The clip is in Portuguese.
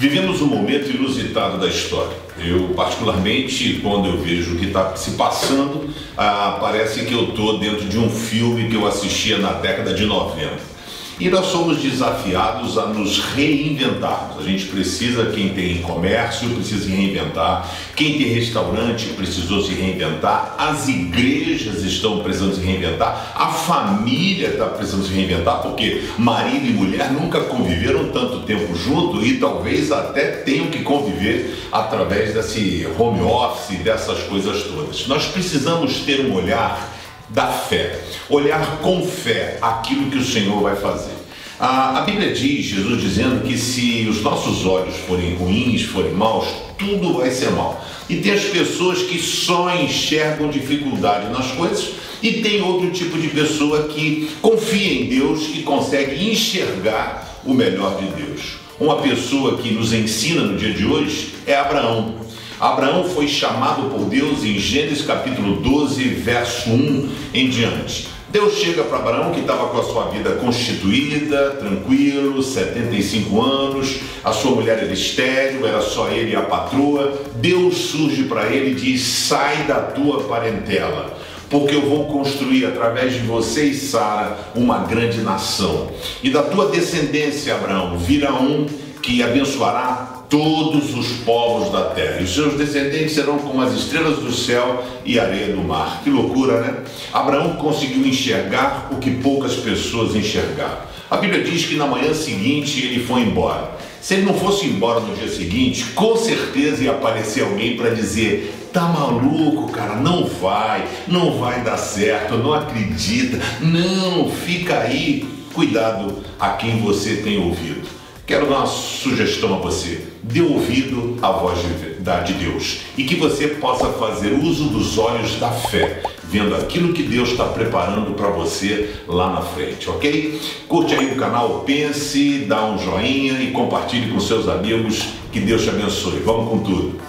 vivemos um momento inusitado da história. Eu, particularmente, quando eu vejo o que está se passando, ah, parece que eu estou dentro de um filme que eu assistia na década de 90. E nós somos desafiados a nos reinventarmos. A gente precisa, quem tem comércio precisa se reinventar, quem tem restaurante precisou se reinventar, as igrejas estão precisando se reinventar, a família está precisando se reinventar, porque marido e mulher nunca conviveram tanto tempo junto e talvez até tenham que conviver através desse home office, dessas coisas todas. Nós precisamos ter um olhar da fé, olhar com fé aquilo que o Senhor vai fazer. A, a, Bíblia diz, Jesus dizendo que se os nossos olhos forem ruins, forem maus, tudo vai ser mal. E tem as pessoas que só enxergam dificuldade nas coisas, e tem outro tipo de pessoa que confia em Deus e consegue enxergar o melhor de Deus. Uma pessoa que nos ensina no dia de hoje é Abraão. Abraão foi chamado por Deus em Gênesis capítulo 12, verso 1 em diante. Deus chega para Abraão que estava com a sua vida constituída, tranquilo, 75 anos, a sua mulher era estéreo, era só ele e a patroa. Deus surge para ele e diz: sai da tua parentela porque eu vou construir através de você e Sara uma grande nação. E da tua descendência, Abraão, virá um que abençoará todos os povos da terra. E os seus descendentes serão como as estrelas do céu e areia do mar. Que loucura, né? Abraão conseguiu enxergar o que poucas pessoas enxergaram. A Bíblia diz que na manhã seguinte ele foi embora. Se ele não fosse embora no dia seguinte, com certeza ia aparecer alguém para dizer: tá maluco, cara, não vai, não vai dar certo, não acredita, não, fica aí. Cuidado a quem você tem ouvido. Quero dar uma sugestão a você. Dê ouvido à voz de Deus e que você possa fazer uso dos olhos da fé, vendo aquilo que Deus está preparando para você lá na frente, ok? Curte aí o canal, pense, dá um joinha e compartilhe com seus amigos. Que Deus te abençoe. Vamos com tudo.